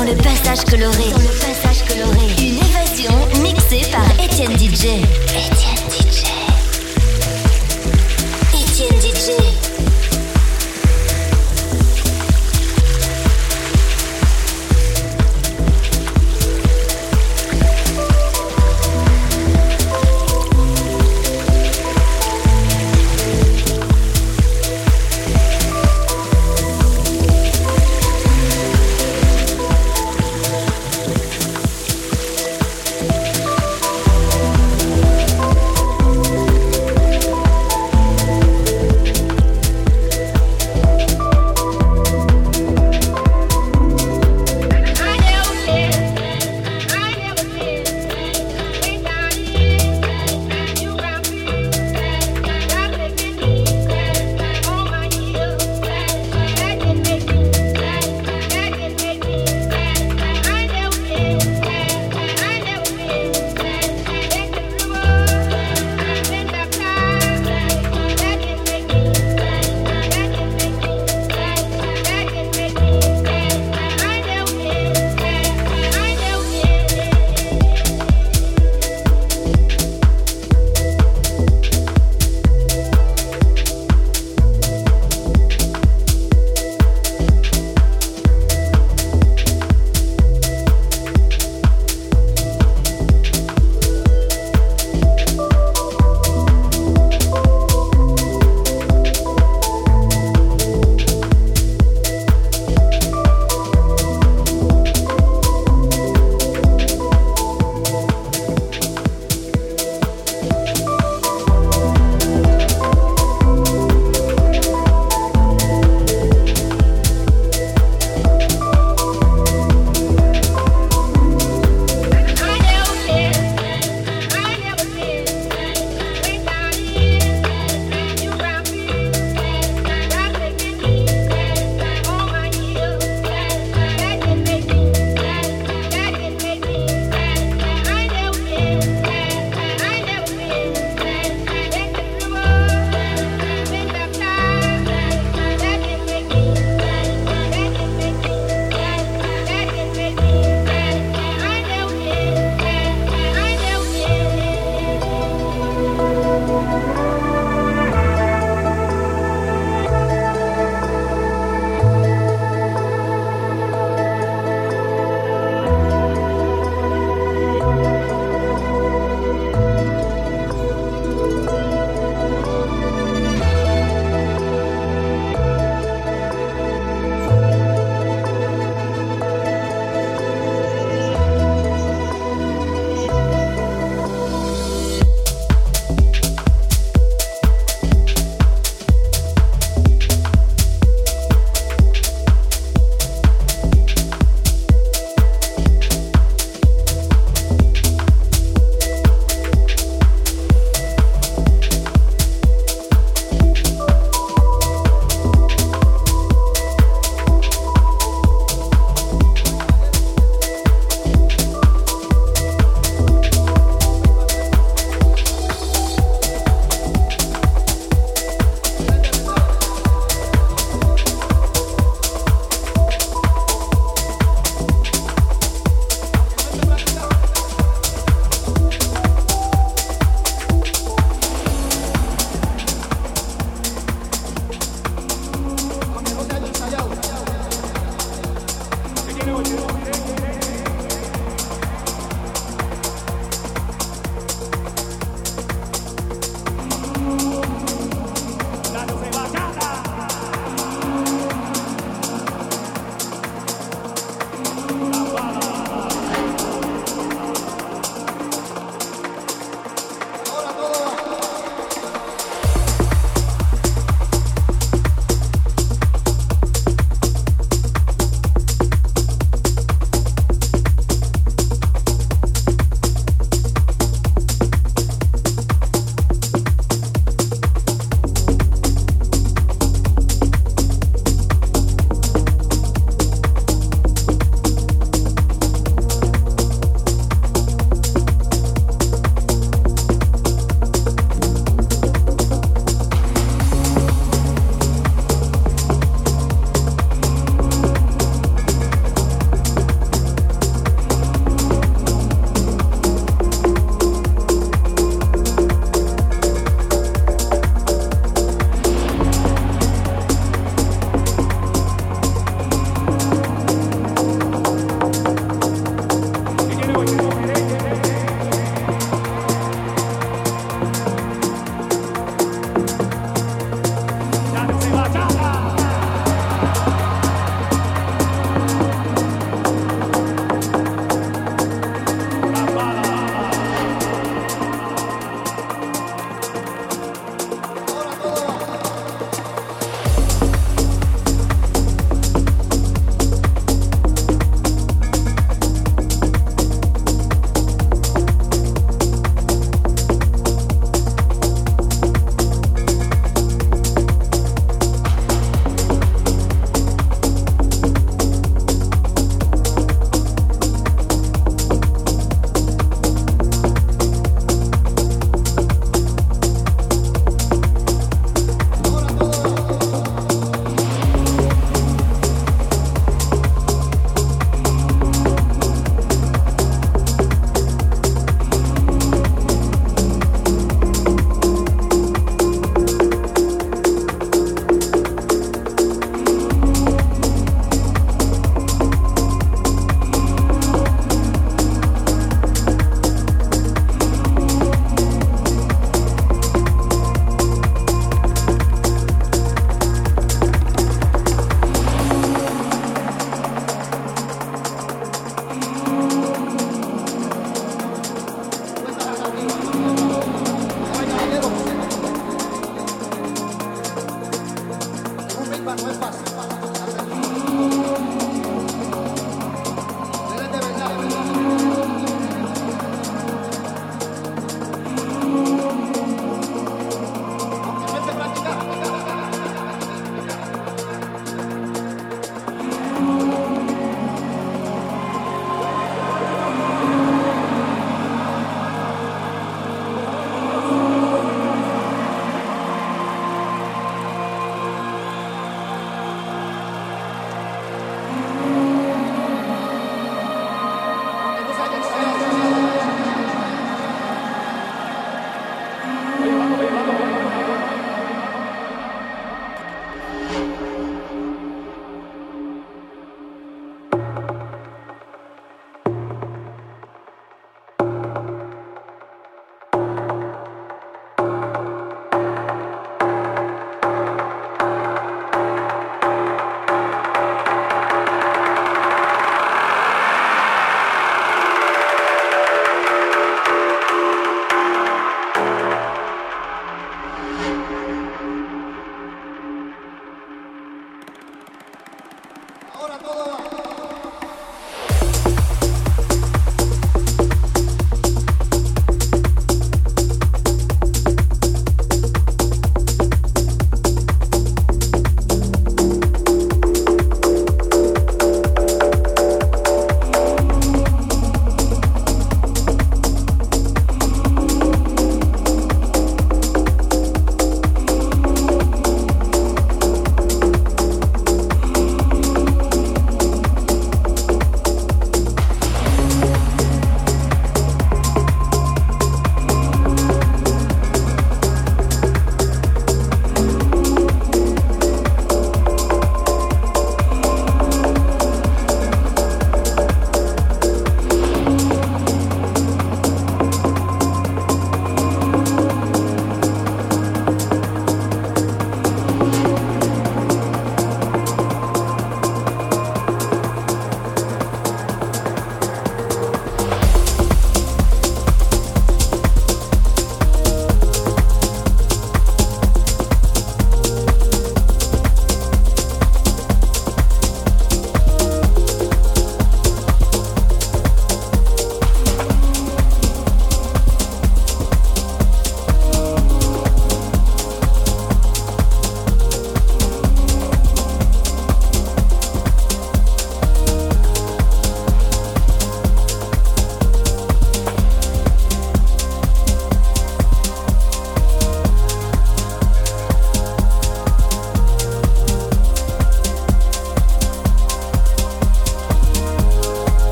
dans le passage coloré. Dans le passage coloré. Une évasion mixée par Étienne DJ. Étienne DJ.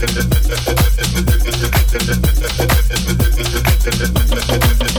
Thank you.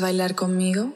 Bailar conmigo?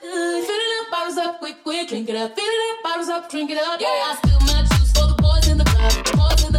Fill it up, bottles up, quick, quick, drink it up. Fill it up, bottles up, drink it up. Yeah, I spill my juice for the boys in the club. Boys in the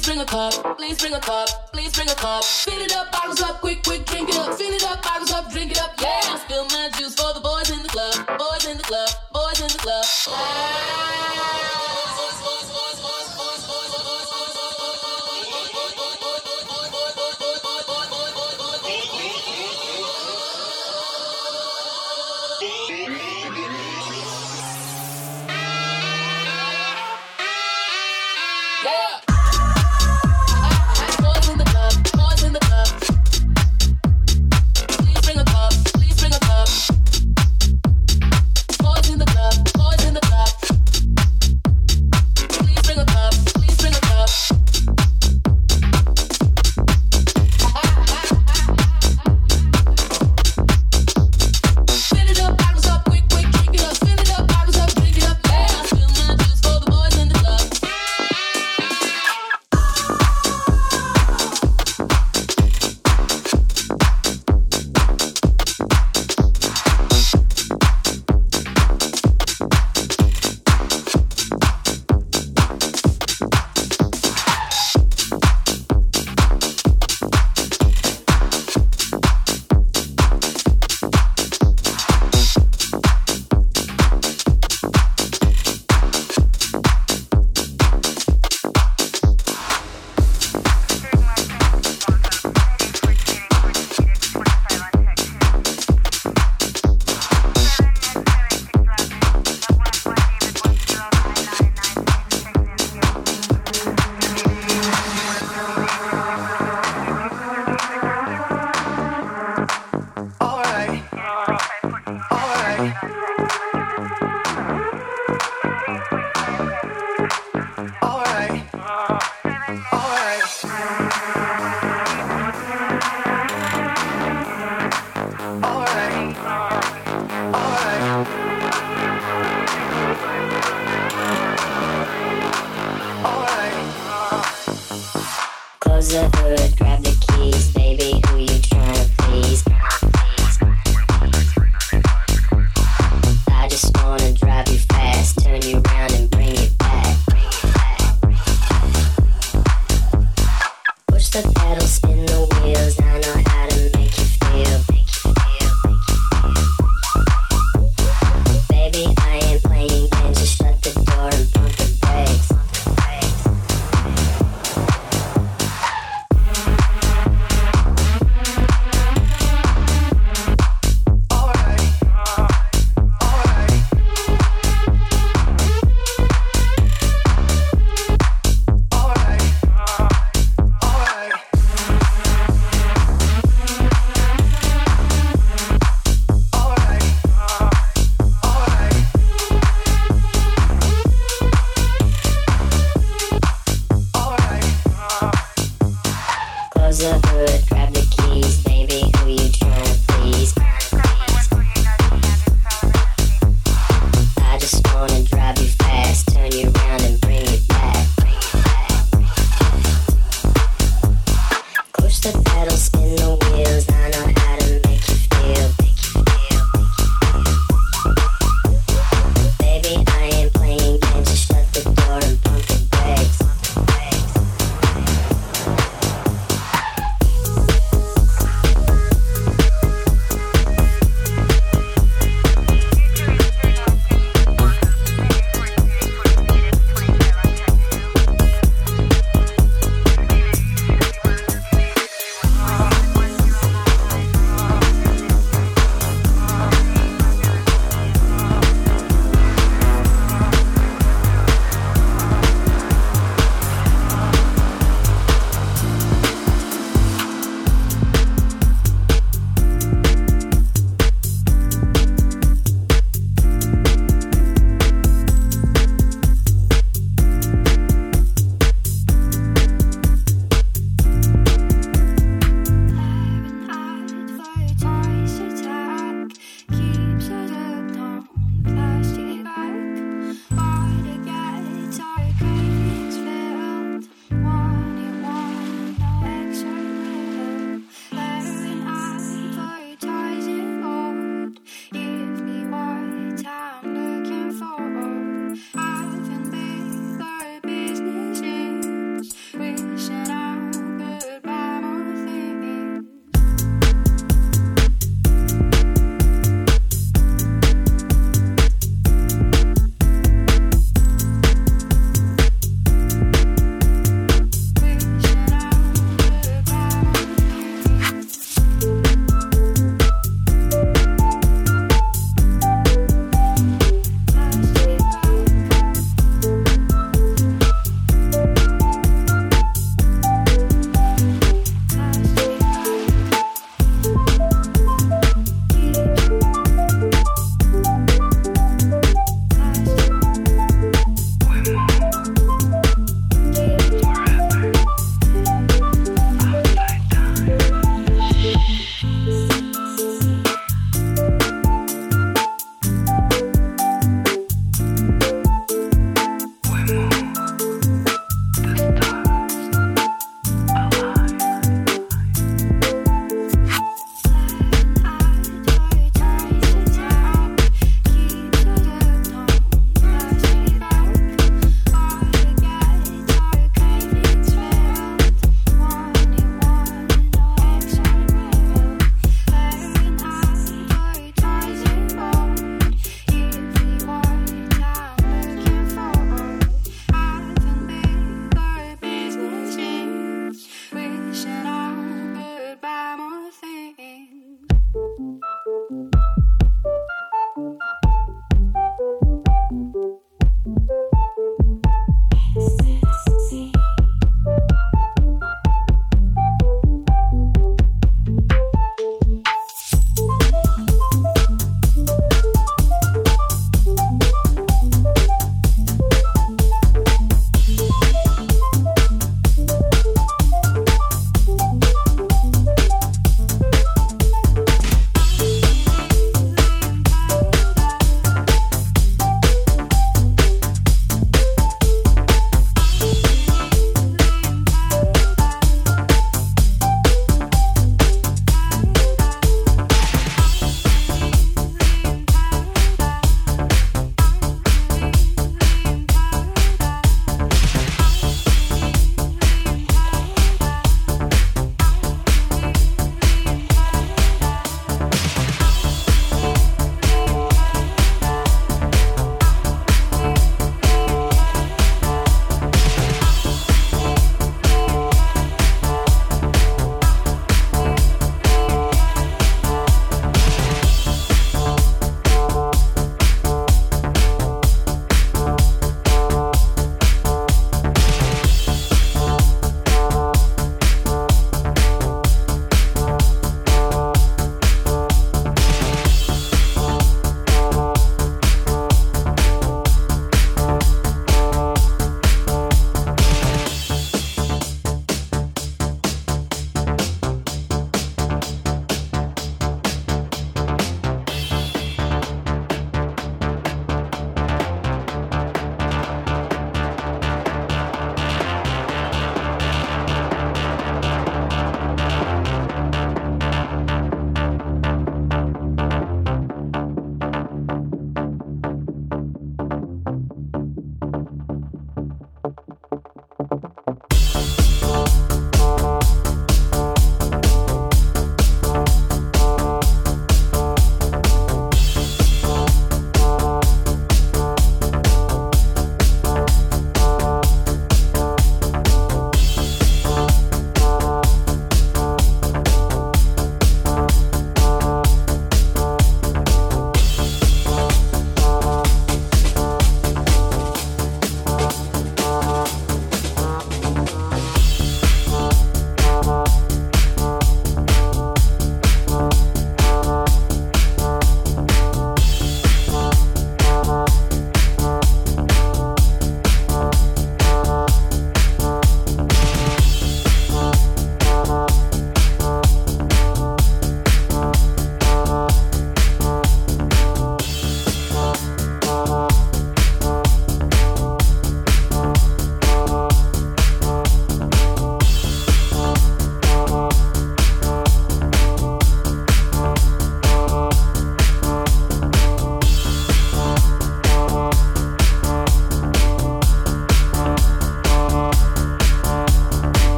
Please bring a cup. Please bring a cup. Please bring a cup. Fill it up, bottles up, quick, quick, drink it up. Fill it up, bottles up, drink it up. Yeah, spill my juice for the boys in the club. Boys in the club. Boys in the club. Ah.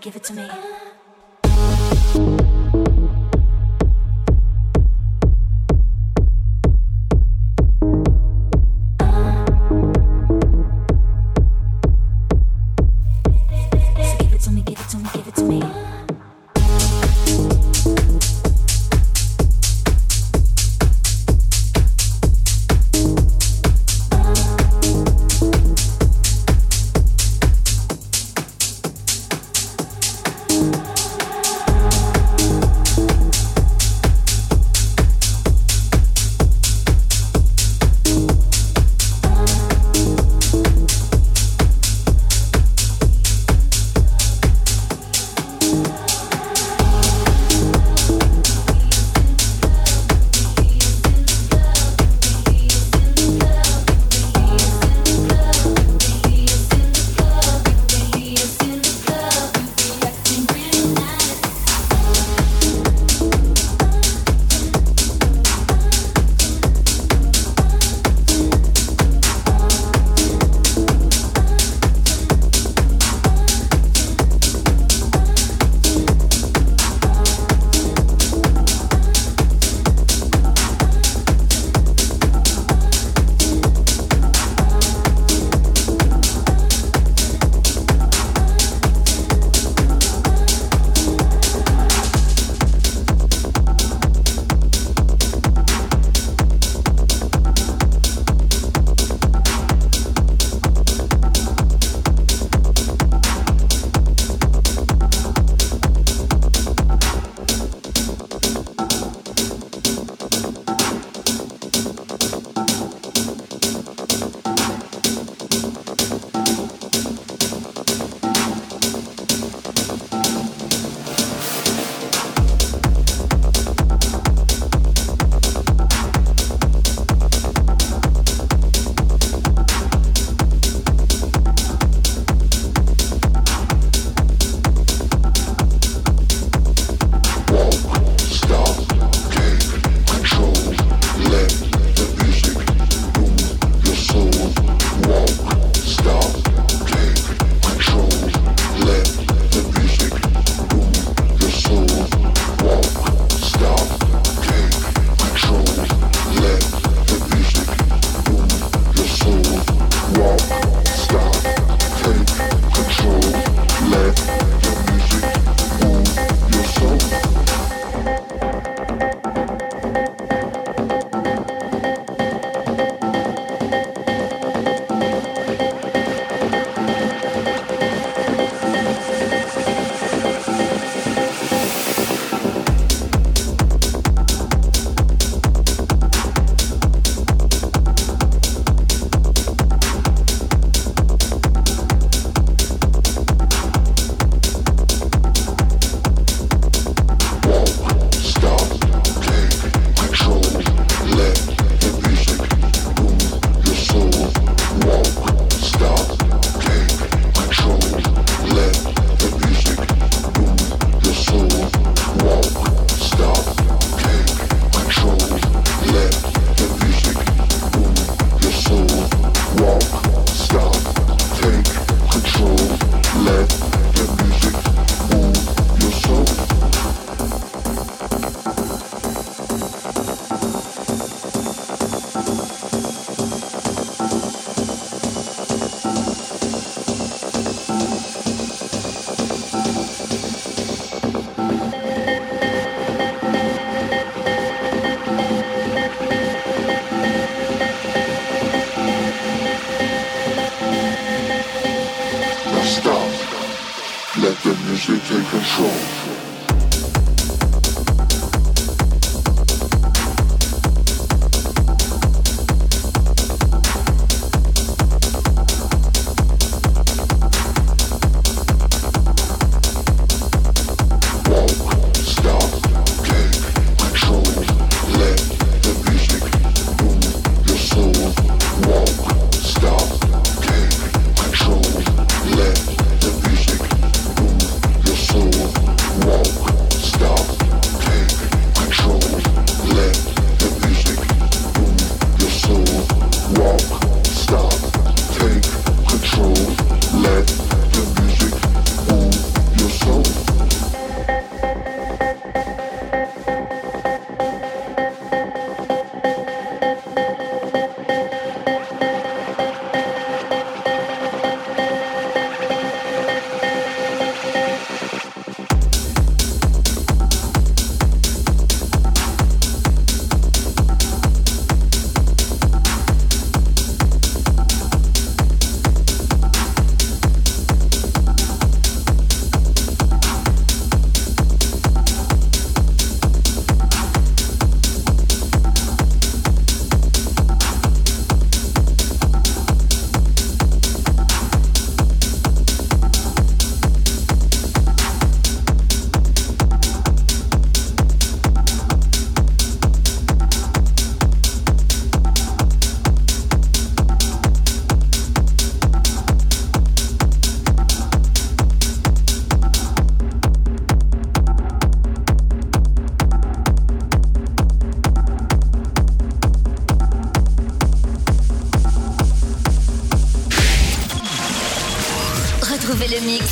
give it to me.